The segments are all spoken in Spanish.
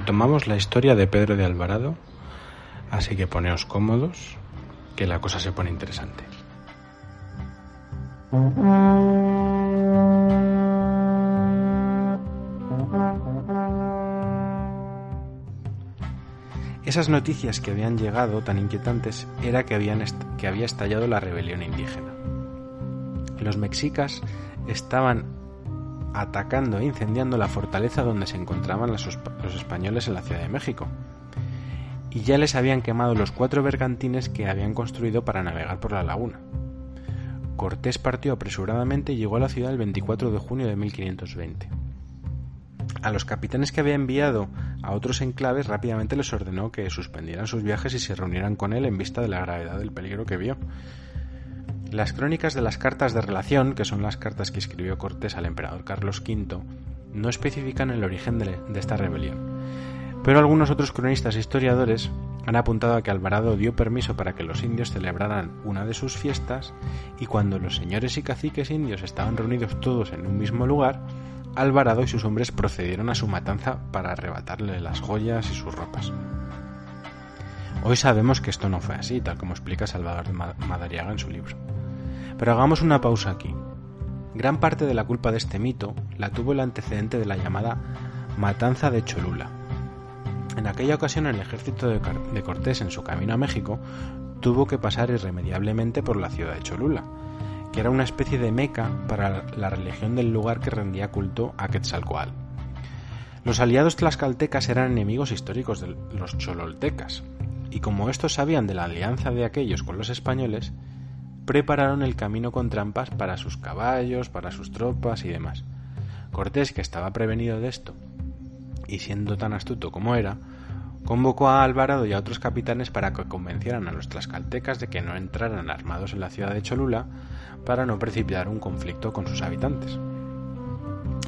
retomamos la historia de Pedro de Alvarado, así que poneos cómodos, que la cosa se pone interesante. Esas noticias que habían llegado tan inquietantes era que, habían que había estallado la rebelión indígena. Los mexicas estaban atacando e incendiando la fortaleza donde se encontraban los, españoles en la Ciudad de México. Y ya les habían quemado los cuatro bergantines que habían construido para navegar por la laguna. Cortés partió apresuradamente y llegó a la ciudad el 24 de junio de 1520. A los capitanes que había enviado a otros enclaves rápidamente les ordenó que suspendieran sus viajes y se reunieran con él en vista de la gravedad del peligro que vio. Las crónicas de las cartas de relación, que son las cartas que escribió Cortés al emperador Carlos V, no especifican el origen de, esta rebelión. Pero algunos otros cronistas e historiadores han apuntado a que Alvarado dio permiso para que los indios celebraran una de sus fiestas y cuando los señores y caciques indios estaban reunidos todos en un mismo lugar, Alvarado y sus hombres procedieron a su matanza para arrebatarle las joyas y sus ropas. Hoy sabemos que esto no fue así, tal como explica Salvador Madariaga en su libro. Pero hagamos una pausa aquí. Gran parte de la culpa de este mito la tuvo el antecedente de la llamada Matanza de Cholula. En aquella ocasión el ejército de Cortés en su camino a México tuvo que pasar irremediablemente por la ciudad de Cholula, que era una especie de meca para la religión del lugar que rendía culto a Quetzalcoatl. Los aliados tlaxcaltecas eran enemigos históricos de los chololtecas, y como estos sabían de la alianza de aquellos con los españoles, prepararon el camino con trampas para sus caballos, para sus tropas y demás. Cortés, que estaba prevenido de esto, y siendo tan astuto como era, convocó a Alvarado y a otros capitanes para que convencieran a los tlaxcaltecas de que no entraran armados en la ciudad de Cholula para no precipitar un conflicto con sus habitantes.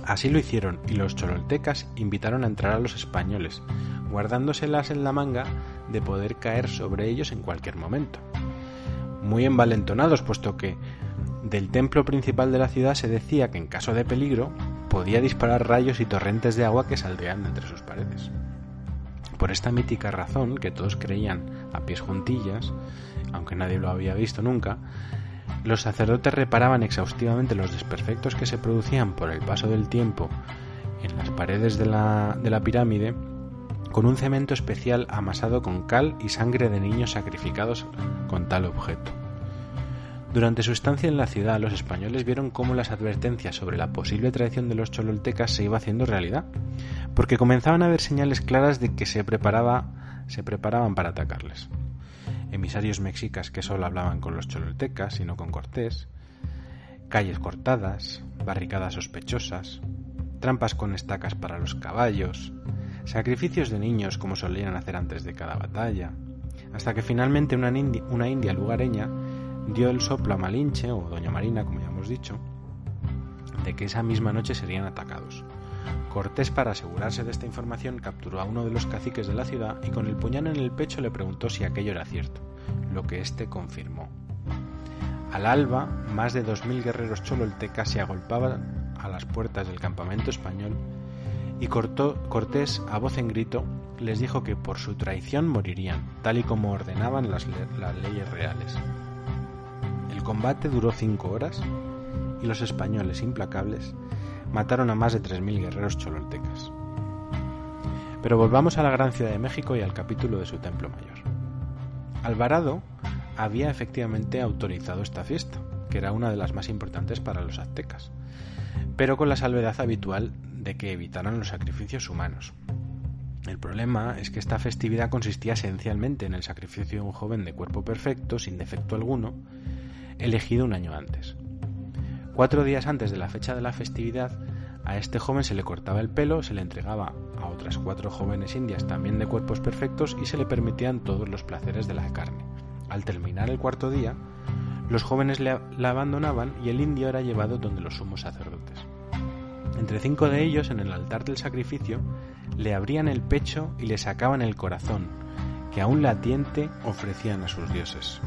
Así lo hicieron y los chololtecas invitaron a entrar a los españoles, guardándoselas en la manga de poder caer sobre ellos en cualquier momento. Muy envalentonados, puesto que del templo principal de la ciudad se decía que en caso de peligro podía disparar rayos y torrentes de agua que saldrían entre sus paredes. Por esta mítica razón, que todos creían a pies juntillas, aunque nadie lo había visto nunca, los sacerdotes reparaban exhaustivamente los desperfectos que se producían por el paso del tiempo en las paredes de la, de la pirámide con un cemento especial amasado con cal y sangre de niños sacrificados con tal objeto. Durante su estancia en la ciudad, los españoles vieron cómo las advertencias sobre la posible traición de los chololtecas se iba haciendo realidad, porque comenzaban a haber señales claras de que se, preparaba, se preparaban para atacarles emisarios mexicas que solo hablaban con los chololtecas y no con Cortés, calles cortadas, barricadas sospechosas, trampas con estacas para los caballos, sacrificios de niños como solían hacer antes de cada batalla, hasta que finalmente una, india lugareña dio el soplo a Malinche, o Doña Marina, como ya hemos dicho, de que esa misma noche serían atacados. Cortés, para asegurarse de esta información, capturó a uno de los caciques de la ciudad y con el puñal en el pecho le preguntó si aquello era cierto, lo que éste confirmó. Al alba, más de dos mil guerreros chololtecas se agolpaban a las puertas del campamento español y Cortés, a voz en grito, les dijo que por su traición morirían, tal y como ordenaban las leyes reales. El combate duró cinco horas y los españoles implacables mataron a más de 3.000 guerreros chololtecas. Pero volvamos a la gran ciudad de México y al capítulo de su templo mayor. Alvarado había efectivamente autorizado esta fiesta, que era una de las más importantes para los aztecas, pero con la salvedad habitual de que evitaran los sacrificios humanos. El problema es que esta festividad consistía esencialmente en el sacrificio de un joven de cuerpo perfecto, sin defecto alguno, elegido un año antes. Cuatro días antes de la fecha de la festividad, a este joven se le cortaba el pelo, se le entregaba a otras cuatro jóvenes indias también de cuerpos perfectos y se le permitían todos los placeres de la carne. Al terminar el cuarto día, los jóvenes la abandonaban y el indio era llevado donde los sumos sacerdotes. Entre cinco de ellos, en el altar del sacrificio, le abrían el pecho y le sacaban el corazón, que aún latiente ofrecían a sus dioses.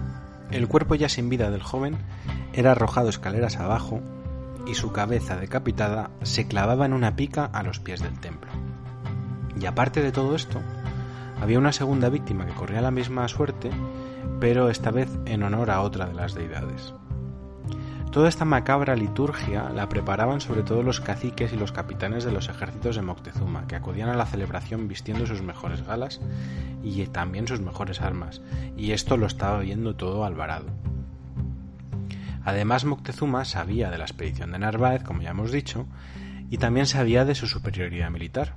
El cuerpo ya sin vida del joven era arrojado escaleras abajo y su cabeza decapitada se clavaba en una pica a los pies del templo. Y aparte de todo esto, había una segunda víctima que corría la misma suerte, pero esta vez en honor a otra de las deidades. Toda esta macabra liturgia la preparaban sobre todo los caciques y los capitanes de los ejércitos de Moctezuma, que acudían a la celebración vistiendo sus mejores galas y también sus mejores armas, y esto lo estaba viendo todo Alvarado. Además, Moctezuma sabía de la expedición de Narváez, como ya hemos dicho, y también sabía de su superioridad militar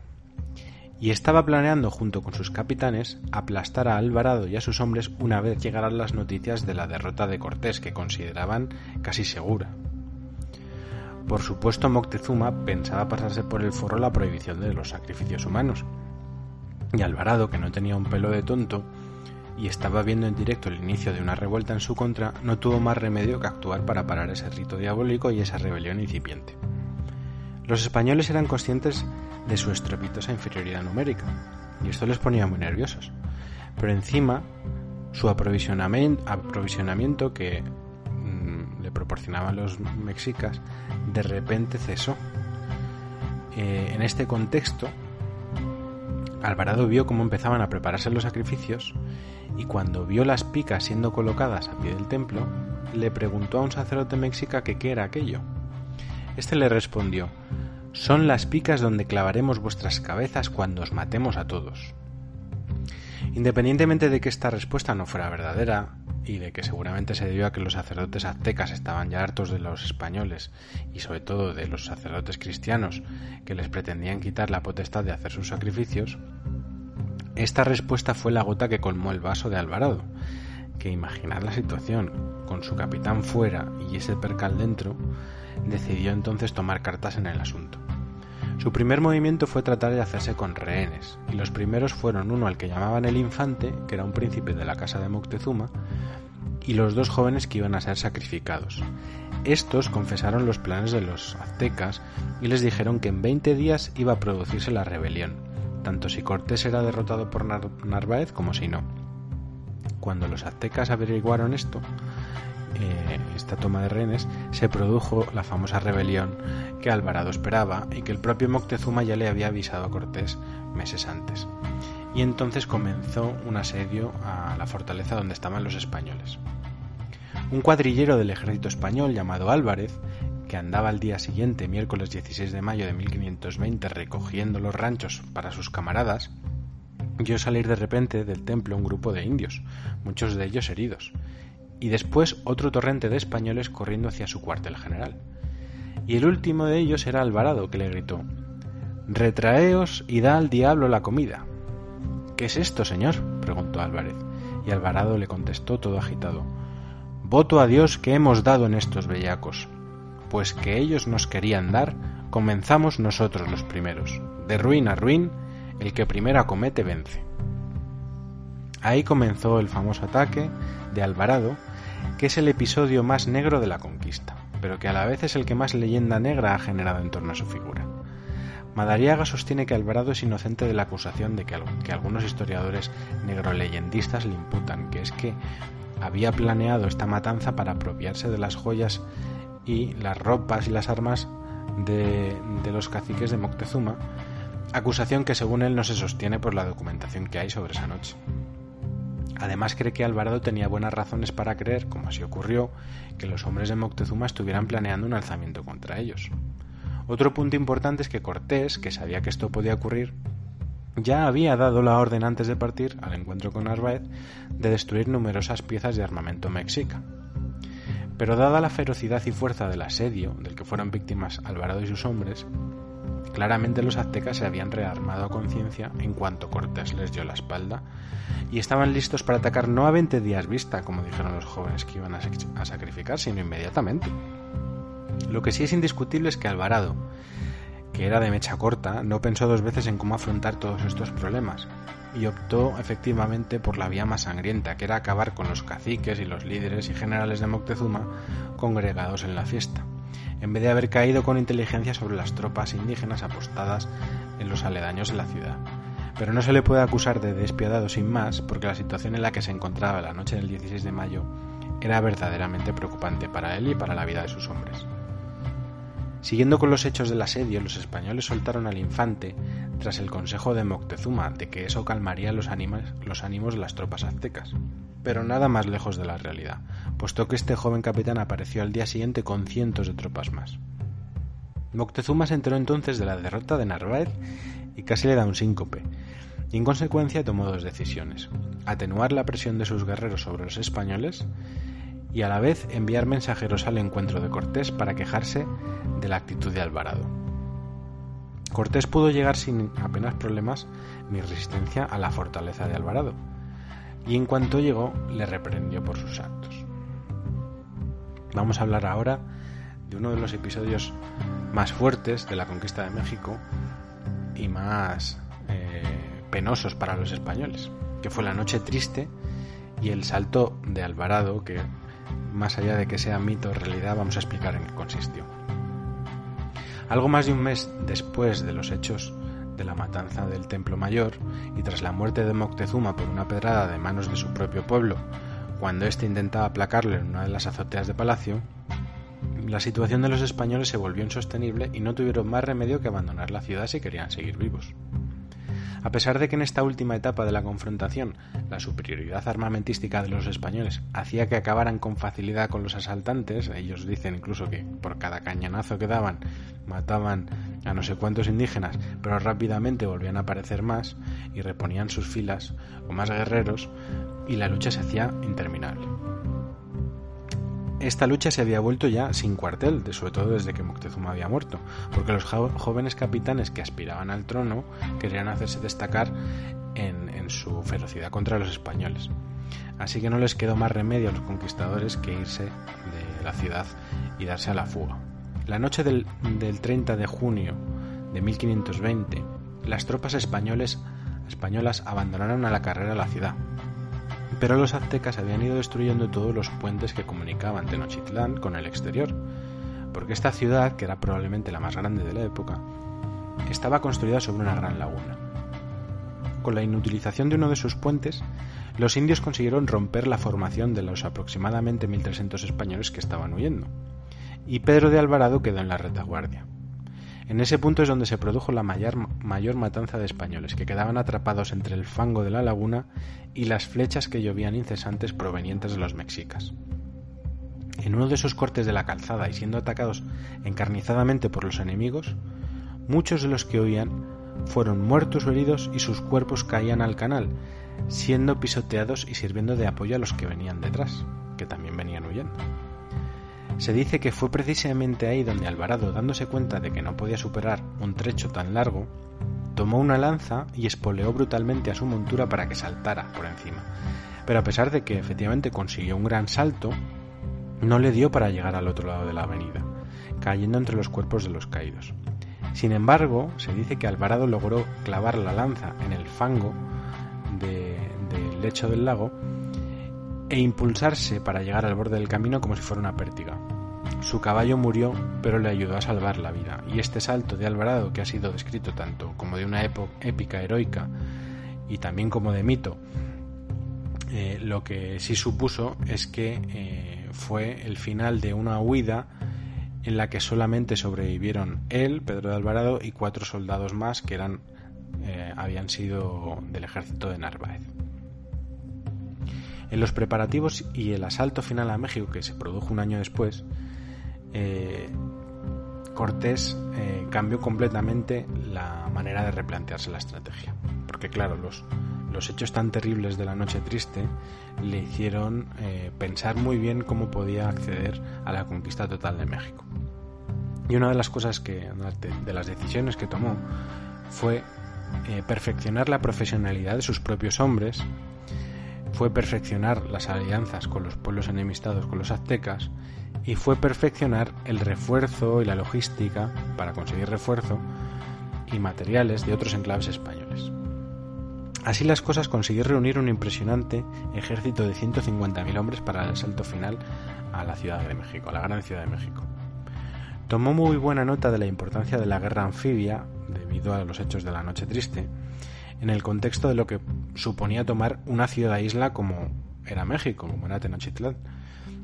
y estaba planeando junto con sus capitanes aplastar a Alvarado y a sus hombres una vez llegaran las noticias de la derrota de Cortés, que consideraban casi segura. Por supuesto, Moctezuma pensaba pasarse por el foro la prohibición de los sacrificios humanos. Y Alvarado, que no tenía un pelo de tonto y estaba viendo en directo el inicio de una revuelta en su contra, no tuvo más remedio que actuar para parar ese rito diabólico y esa rebelión incipiente. Los españoles eran conscientes de su estrepitosa inferioridad numérica, y esto les ponía muy nerviosos. Pero encima, su aprovisionamiento, que mm, le proporcionaban los mexicas, de repente cesó. Eh, en este contexto, Alvarado vio cómo empezaban a prepararse los sacrificios y cuando vio las picas siendo colocadas a pie del templo, le preguntó a un sacerdote mexica que qué era aquello. Este le respondió son las picas donde clavaremos vuestras cabezas cuando os matemos a todos. Independientemente de que esta respuesta no fuera verdadera, y de que seguramente se debió a que los sacerdotes aztecas estaban ya hartos de los españoles y sobre todo de los sacerdotes cristianos que les pretendían quitar la potestad de hacer sus sacrificios, esta respuesta fue la gota que colmó el vaso de Alvarado, que imaginad la situación, con su capitán fuera y ese percal dentro, decidió entonces tomar cartas en el asunto. Su primer movimiento fue tratar de hacerse con rehenes, y los primeros fueron uno al que llamaban el infante, que era un príncipe de la casa de Moctezuma, y los dos jóvenes que iban a ser sacrificados. Estos confesaron los planes de los aztecas y les dijeron que en 20 días iba a producirse la rebelión, tanto si Cortés era derrotado por Narváez como si no. Cuando los aztecas averiguaron esto, eh, esta toma de rehenes, se produjo la famosa rebelión que Alvarado esperaba y que el propio Moctezuma ya le había avisado a Cortés meses antes. Y entonces comenzó un asedio a la fortaleza donde estaban los españoles. Un cuadrillero del ejército español llamado Álvarez, que andaba al día siguiente, miércoles 16 de mayo de 1520, recogiendo los ranchos para sus camaradas, vio salir de repente del templo un grupo de indios, muchos de ellos heridos, y después otro torrente de españoles corriendo hacia su cuartel general. Y el último de ellos era Alvarado, que le gritó Retraeos y da al diablo la comida. ¿Qué es esto, señor? preguntó Álvarez, y Alvarado le contestó todo agitado Voto a Dios que hemos dado en estos bellacos, pues que ellos nos querían dar, comenzamos nosotros los primeros. De ruin a ruin, el que primero acomete vence. Ahí comenzó el famoso ataque de Alvarado, que es el episodio más negro de la conquista, pero que a la vez es el que más leyenda negra ha generado en torno a su figura. Madariaga sostiene que Alvarado es inocente de la acusación de que, algunos historiadores negroleyendistas le imputan, que es que había planeado esta matanza para apropiarse de las joyas y las ropas y las armas de los caciques de Moctezuma, acusación que según él no se sostiene por la documentación que hay sobre esa noche. Además cree que Alvarado tenía buenas razones para creer, como así ocurrió, que los hombres de Moctezuma estuvieran planeando un alzamiento contra ellos. Otro punto importante es que Cortés, que sabía que esto podía ocurrir, ya había dado la orden antes de partir al encuentro con Narváez de destruir numerosas piezas de armamento mexica. Pero dada la ferocidad y fuerza del asedio del que fueron víctimas Alvarado y sus hombres, Claramente los aztecas se habían rearmado a conciencia en cuanto Cortés les dio la espalda y estaban listos para atacar no a 20 días vista, como dijeron los jóvenes que iban a, sacrificar, sino inmediatamente. Lo que sí es indiscutible es que Alvarado, que era de mecha corta, no pensó dos veces en cómo afrontar todos estos problemas y optó efectivamente por la vía más sangrienta, que era acabar con los caciques y los líderes y generales de Moctezuma congregados en la fiesta en vez de haber caído con inteligencia sobre las tropas indígenas apostadas en los aledaños de la ciudad. Pero no se le puede acusar de despiadado sin más, porque la situación en la que se encontraba la noche del 16 de mayo era verdaderamente preocupante para él y para la vida de sus hombres. Siguiendo con los hechos del asedio, los españoles soltaron al infante, tras el consejo de Moctezuma de que eso calmaría los, ánimos de las tropas aztecas. Pero nada más lejos de la realidad, puesto que este joven capitán apareció al día siguiente con cientos de tropas más. Moctezuma se enteró entonces de la derrota de Narváez y casi le da un síncope, y en consecuencia tomó dos decisiones, atenuar la presión de sus guerreros sobre los españoles y a la vez enviar mensajeros al encuentro de Cortés para quejarse de la actitud de Alvarado. Cortés pudo llegar sin apenas problemas ni resistencia a la fortaleza de Alvarado, y en cuanto llegó le reprendió por sus actos. Vamos a hablar ahora de uno de los episodios más fuertes de la conquista de México y más eh, penosos para los españoles, que fue la noche triste y el salto de Alvarado, que más allá de que sea mito o realidad, vamos a explicar en qué consistió. Algo más de un mes después de los hechos de la matanza del Templo Mayor y tras la muerte de Moctezuma por una pedrada de manos de su propio pueblo, cuando éste intentaba aplacarlo en una de las azoteas de palacio, la situación de los españoles se volvió insostenible y no tuvieron más remedio que abandonar la ciudad si querían seguir vivos. A pesar de que en esta última etapa de la confrontación la superioridad armamentística de los españoles hacía que acabaran con facilidad con los asaltantes, ellos dicen incluso que por cada cañonazo que daban mataban a no sé cuántos indígenas, pero rápidamente volvían a aparecer más y reponían sus filas o más guerreros y la lucha se hacía interminable. Esta lucha se había vuelto ya sin cuartel, sobre todo desde que Moctezuma había muerto, porque los jóvenes capitanes que aspiraban al trono querían hacerse destacar en, su ferocidad contra los españoles. Así que no les quedó más remedio a los conquistadores que irse de la ciudad y darse a la fuga. La noche del, del 30 de junio de 1520, las tropas españoles, españolas abandonaron a la carrera la ciudad, pero los aztecas habían ido destruyendo todos los puentes que comunicaban Tenochtitlán con el exterior, porque esta ciudad, que era probablemente la más grande de la época, estaba construida sobre una gran laguna. Con la inutilización de uno de sus puentes, los indios consiguieron romper la formación de los aproximadamente 1.300 españoles que estaban huyendo, y Pedro de Alvarado quedó en la retaguardia. En ese punto es donde se produjo la mayor, matanza de españoles, que quedaban atrapados entre el fango de la laguna y las flechas que llovían incesantes provenientes de los mexicas. En uno de esos cortes de la calzada y siendo atacados encarnizadamente por los enemigos, muchos de los que huían fueron muertos o heridos y sus cuerpos caían al canal, siendo pisoteados y sirviendo de apoyo a los que venían detrás, que también venían huyendo. Se dice que fue precisamente ahí donde Alvarado, dándose cuenta de que no podía superar un trecho tan largo, tomó una lanza y espoleó brutalmente a su montura para que saltara por encima. Pero a pesar de que efectivamente consiguió un gran salto, no le dio para llegar al otro lado de la avenida, cayendo entre los cuerpos de los caídos. Sin embargo, se dice que Alvarado logró clavar la lanza en el fango del lecho del lago e impulsarse para llegar al borde del camino como si fuera una pértiga. Su caballo murió, pero le ayudó a salvar la vida, y este salto de Alvarado, que ha sido descrito tanto como de una épica heroica y también como de mito, eh, lo que sí supuso es que eh, fue el final de una huida en la que solamente sobrevivieron él, Pedro de Alvarado, y cuatro soldados más que eran, eh, habían sido del ejército de Narváez. En los preparativos y el asalto final a México, que se produjo un año después, eh, Cortés eh, cambió completamente la manera de replantearse la estrategia. Porque claro, los, hechos tan terribles de la noche triste le hicieron eh, pensar muy bien cómo podía acceder a la conquista total de México. Y una de las cosas que, de las decisiones que tomó fue perfeccionar la profesionalidad de sus propios hombres fue perfeccionar las alianzas con los pueblos enemistados con los aztecas y fue perfeccionar el refuerzo y la logística para conseguir refuerzo y materiales de otros enclaves españoles. Así las cosas consiguió reunir un impresionante ejército de 150.000 hombres para el asalto final a la Ciudad de México, a la gran Ciudad de México. Tomó muy buena nota de la importancia de la guerra anfibia debido a los hechos de la Noche Triste en el contexto de lo que suponía tomar una ciudad-isla como era México, como era Tenochtitlán,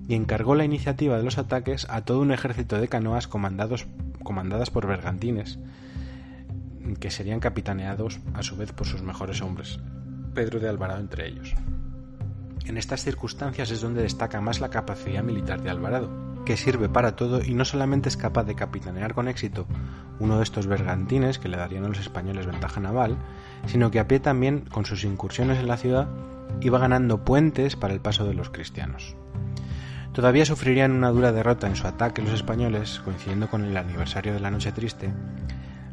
y encargó la iniciativa de los ataques a todo un ejército de canoas comandados, comandadas por bergantines, que serían capitaneados a su vez por sus mejores hombres, Pedro de Alvarado entre ellos. En estas circunstancias es donde destaca más la capacidad militar de Alvarado, que sirve para todo y no solamente es capaz de capitanear con éxito uno de estos bergantines que le darían a los españoles ventaja naval, sino que a pie también, con sus incursiones en la ciudad, iba ganando puentes para el paso de los cristianos. Todavía sufrirían una dura derrota en su ataque los españoles, coincidiendo con el aniversario de la Noche Triste,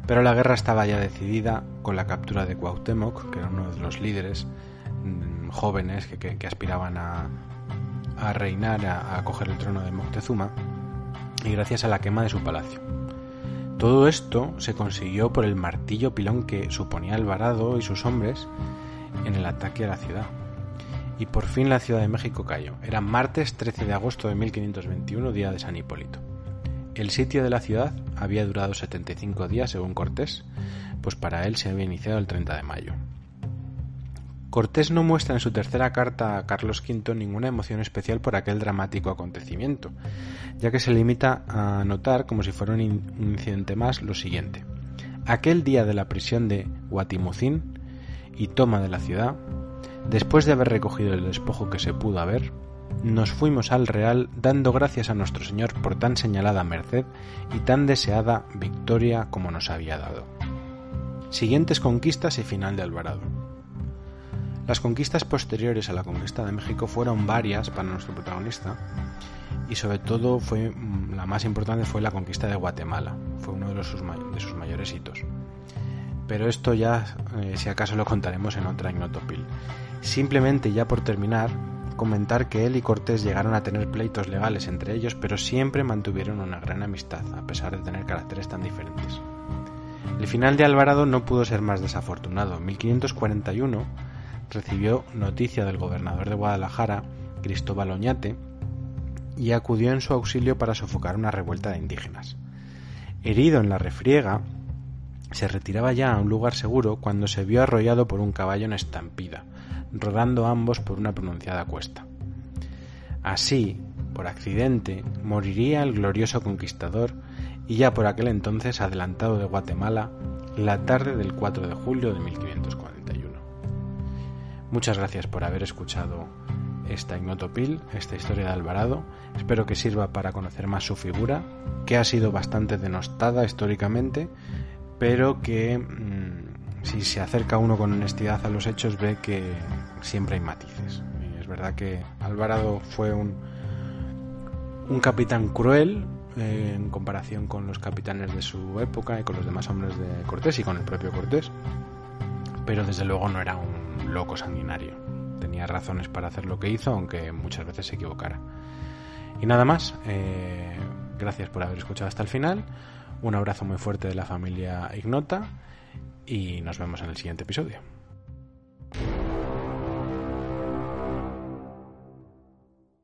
pero la guerra estaba ya decidida con la captura de Cuauhtémoc, que era uno de los líderes mm, jóvenes que, aspiraban a, reinar, a, a coger el trono de Moctezuma, y gracias a la quema de su palacio. Todo esto se consiguió por el martillo pilón que suponía Alvarado y sus hombres en el ataque a la ciudad. Y por fin la Ciudad de México cayó. Era martes 13 de agosto de 1521, día de San Hipólito. El sitio de la ciudad había durado 75 días según Cortés, pues para él se había iniciado el 30 de mayo. Cortés no muestra en su tercera carta a Carlos V ninguna emoción especial por aquel dramático acontecimiento, ya que se limita a notar, como si fuera un, incidente más, lo siguiente. Aquel día de la prisión de Guatimucín y toma de la ciudad, después de haber recogido el despojo que se pudo haber, nos fuimos al Real dando gracias a nuestro Señor por tan señalada merced y tan deseada victoria como nos había dado. Siguientes conquistas y final de Alvarado. Las conquistas posteriores a la conquista de México fueron varias para nuestro protagonista y sobre todo fue mm, la más importante fue la conquista de Guatemala, fue uno de, sus, de sus mayores hitos. Pero esto ya, eh, si acaso lo contaremos en otra Ignotopil. Simplemente ya por terminar, comentar que él y Cortés llegaron a tener pleitos legales entre ellos, pero siempre mantuvieron una gran amistad, a pesar de tener caracteres tan diferentes. El final de Alvarado no pudo ser más desafortunado. En 1541 recibió noticia del gobernador de Guadalajara, Cristóbal Oñate, y acudió en su auxilio para sofocar una revuelta de indígenas. Herido en la refriega, se retiraba ya a un lugar seguro cuando se vio arrollado por un caballo en estampida, rodando ambos por una pronunciada cuesta. Así, por accidente, moriría el glorioso conquistador y ya por aquel entonces adelantado de Guatemala la tarde del 4 de julio de 1540. Muchas gracias por haber escuchado esta Ignotopil, esta historia de Alvarado. Espero que sirva para conocer más su figura, que ha sido bastante denostada históricamente, pero que mm, si se acerca uno con honestidad a los hechos ve que siempre hay matices. es verdad que Alvarado fue un, un capitán cruel eh, en comparación con los capitanes de su época y con los demás hombres de Cortés y con el propio Cortés, pero desde luego no era un loco sanguinario. Tenía razones para hacer lo que hizo, aunque muchas veces se equivocara. Y nada más, eh, gracias por haber escuchado hasta el final, un abrazo muy fuerte de la familia Ignota y nos vemos en el siguiente episodio.